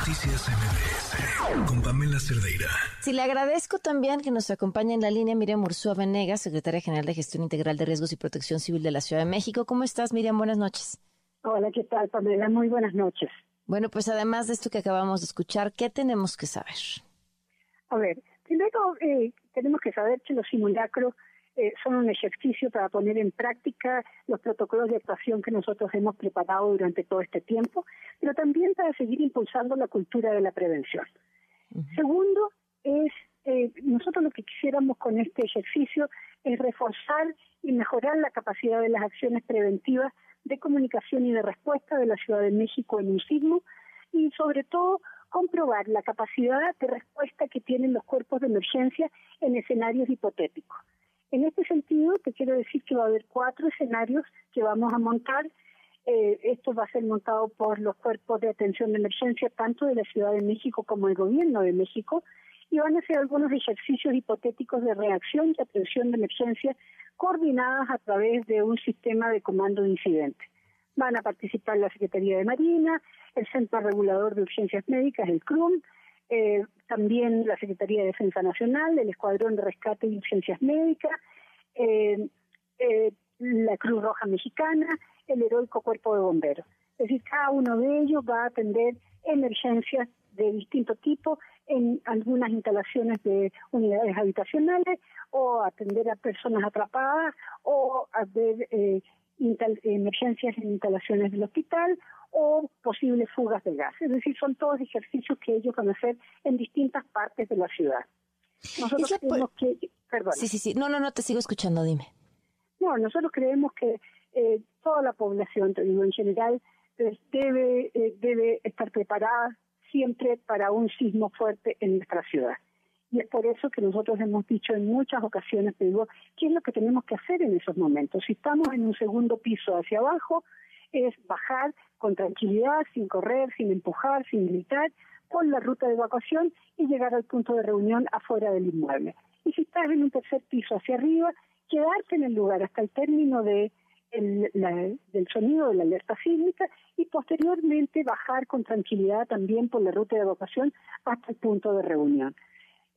Noticias MBS con Pamela Cerdeira. Sí, le agradezco también que nos acompañe en la línea Miriam Ursúa Venegas, secretaria general de Gestión Integral de Riesgos y Protección Civil de la Ciudad de México. ¿Cómo estás, Miriam? Buenas noches. Hola, ¿qué tal, Pamela? Muy buenas noches. Bueno, pues además de esto que acabamos de escuchar, ¿qué tenemos que saber? A ver, primero eh, tenemos que saber que los simulacros eh, son un ejercicio para poner en práctica los protocolos de actuación que nosotros hemos preparado durante todo este tiempo, pero también para seguir impulsando la cultura de la prevención. Segundo, es eh, nosotros lo que quisiéramos con este ejercicio es reforzar y mejorar la capacidad de las acciones preventivas de comunicación y de respuesta de la Ciudad de México en un sismo y sobre todo comprobar la capacidad de respuesta que tienen los cuerpos de emergencia en escenarios hipotéticos. En este sentido, te quiero decir que va a haber cuatro escenarios que vamos a montar. Eh, esto va a ser montado por los cuerpos de atención de emergencia, tanto de la Ciudad de México como el Gobierno de México, y van a ser algunos ejercicios hipotéticos de reacción y atención de emergencia coordinadas a través de un sistema de comando de incidentes. Van a participar la Secretaría de Marina, el Centro Regulador de Urgencias Médicas, el CRUM, eh, también la Secretaría de Defensa Nacional, el Escuadrón de Rescate y Urgencias Médicas, eh, eh, la Cruz Roja Mexicana, el Heroico Cuerpo de Bomberos. Es decir, cada uno de ellos va a atender emergencias de distinto tipo en algunas instalaciones de unidades habitacionales o atender a personas atrapadas o a ver emergencias en instalaciones del hospital o posibles fugas de gas. Es decir, son todos ejercicios que ellos van a hacer en distintas partes de la ciudad. Nosotros creemos que... Perdón. Sí, sí, sí. No, no, no, te sigo escuchando, dime. No, nosotros creemos que eh, toda la población, te digo, en general, pues, debe, eh, debe estar preparada siempre para un sismo fuerte en nuestra ciudad. Y es por eso que nosotros hemos dicho en muchas ocasiones, te digo, ¿qué es lo que tenemos que hacer en esos momentos? Si estamos en un segundo piso hacia abajo, es bajar con tranquilidad, sin correr, sin empujar, sin gritar, por la ruta de evacuación y llegar al punto de reunión afuera del inmueble. Y si estás en un tercer piso hacia arriba, quedarte en el lugar hasta el término de del sonido de la alerta sísmica y posteriormente bajar con tranquilidad también por la ruta de evacuación hasta el punto de reunión.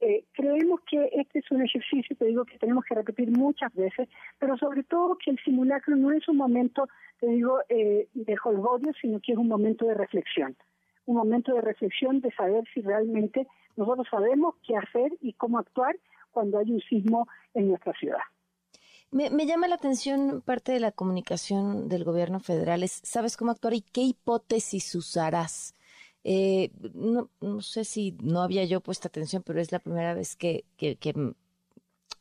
Eh, creemos que este es un ejercicio te digo que tenemos que repetir muchas veces, pero sobre todo que el simulacro no es un momento, te digo, eh, de holgorio, sino que es un momento de reflexión. Un momento de reflexión de saber si realmente nosotros sabemos qué hacer y cómo actuar cuando hay un sismo en nuestra ciudad. Me, me, llama la atención parte de la comunicación del gobierno federal. Es, ¿Sabes cómo actuar y qué hipótesis usarás? Eh, no, no, sé si no había yo puesto atención, pero es la primera vez que, que,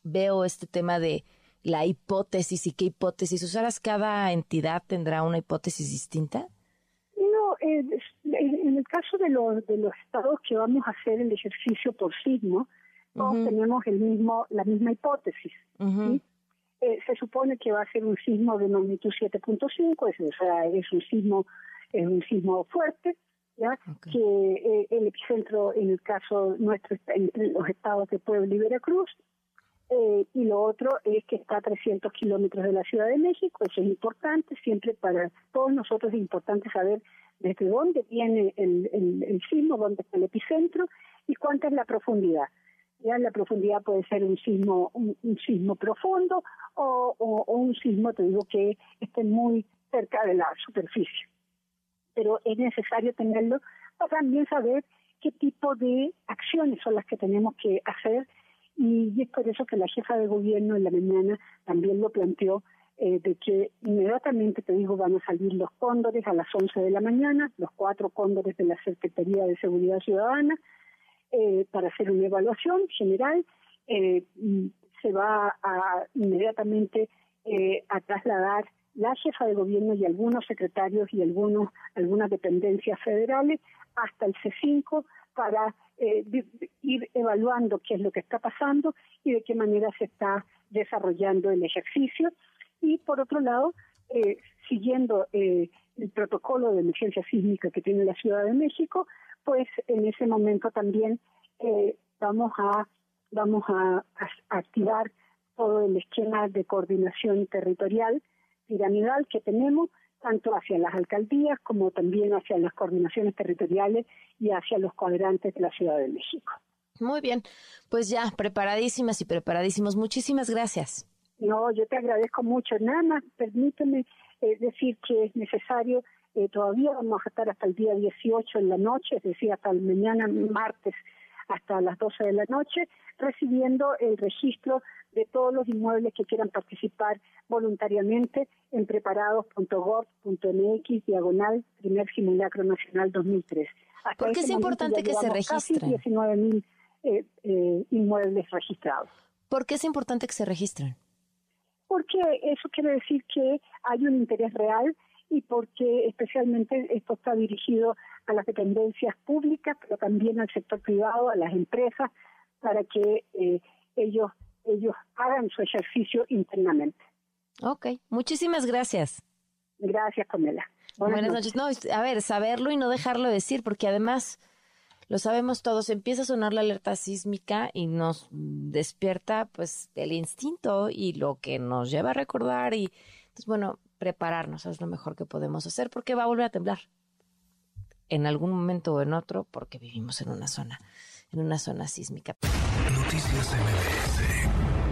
veo este tema de la hipótesis y qué hipótesis. ¿Usarás cada entidad tendrá una hipótesis distinta? No, eh, en el caso de los, de los estados que vamos a hacer el ejercicio por sismo, todos tenemos el mismo, la misma hipótesis. Eh, se supone que va a ser un sismo de magnitud 7.5, o sea, es un sismo, es un sismo fuerte, que eh, el epicentro en el caso nuestro está entre los estados de Puebla y Veracruz, eh, y lo otro es que está a 300 kilómetros de la Ciudad de México, eso es importante, siempre para todos nosotros es importante saber desde dónde viene el, el, sismo, dónde está el epicentro y cuánta es la profundidad. Ya la profundidad puede ser un sismo, un, sismo profundo o, o un sismo, te digo, que esté muy cerca de la superficie pero es necesario tenerlo para también saber qué tipo de acciones son las que tenemos que hacer y es por eso que la jefa de gobierno en la mañana también lo planteó eh, de que inmediatamente, te digo, van a salir los cóndores a las 11 de la mañana, los cuatro cóndores de la Secretaría de Seguridad Ciudadana, eh, para hacer una evaluación general. Eh, se va a inmediatamente a trasladar la jefa de gobierno y algunos secretarios y algunos algunas dependencias federales hasta el C5 para eh, ir evaluando qué es lo que está pasando y de qué manera se está desarrollando el ejercicio. Y por otro lado, eh, siguiendo eh, el protocolo de emergencia sísmica que tiene la Ciudad de México, pues en ese momento también vamos a vamos a activar todo el esquema de coordinación territorial piramidal que tenemos tanto hacia las alcaldías como también hacia las coordinaciones territoriales y hacia los cuadrantes de la Ciudad de México. Muy bien, pues ya, preparadísimas y preparadísimos. Muchísimas gracias. No, yo te agradezco mucho. Nada más, permíteme eh, decir que es necesario, eh, todavía vamos a estar hasta el día 18 en la noche, es decir, hasta el mañana martes hasta las 12 de la noche, recibiendo el registro de todos los inmuebles que quieran participar voluntariamente en preparados.gov.mx diagonal primer simulacro nacional 2003. ¿Por qué es importante que se registren? 19 mil eh, eh, inmuebles registrados. ¿Por qué es importante que se registren? Porque eso quiere decir que hay un interés real y porque especialmente esto está dirigido a las dependencias públicas, pero también al sector privado, a las empresas, para que eh, ellos ellos hagan su ejercicio internamente. Ok, muchísimas gracias. Gracias, Pamela. Buenas, noches. No, a ver, saberlo y no dejarlo decir, porque además lo sabemos todos, empieza a sonar la alerta sísmica y nos despierta pues el instinto y lo que nos lleva a recordar y entonces bueno, prepararnos es lo mejor que podemos hacer porque va a volver a temblar en algún momento o en otro porque vivimos en una zona en una zona sísmica. Noticias MBS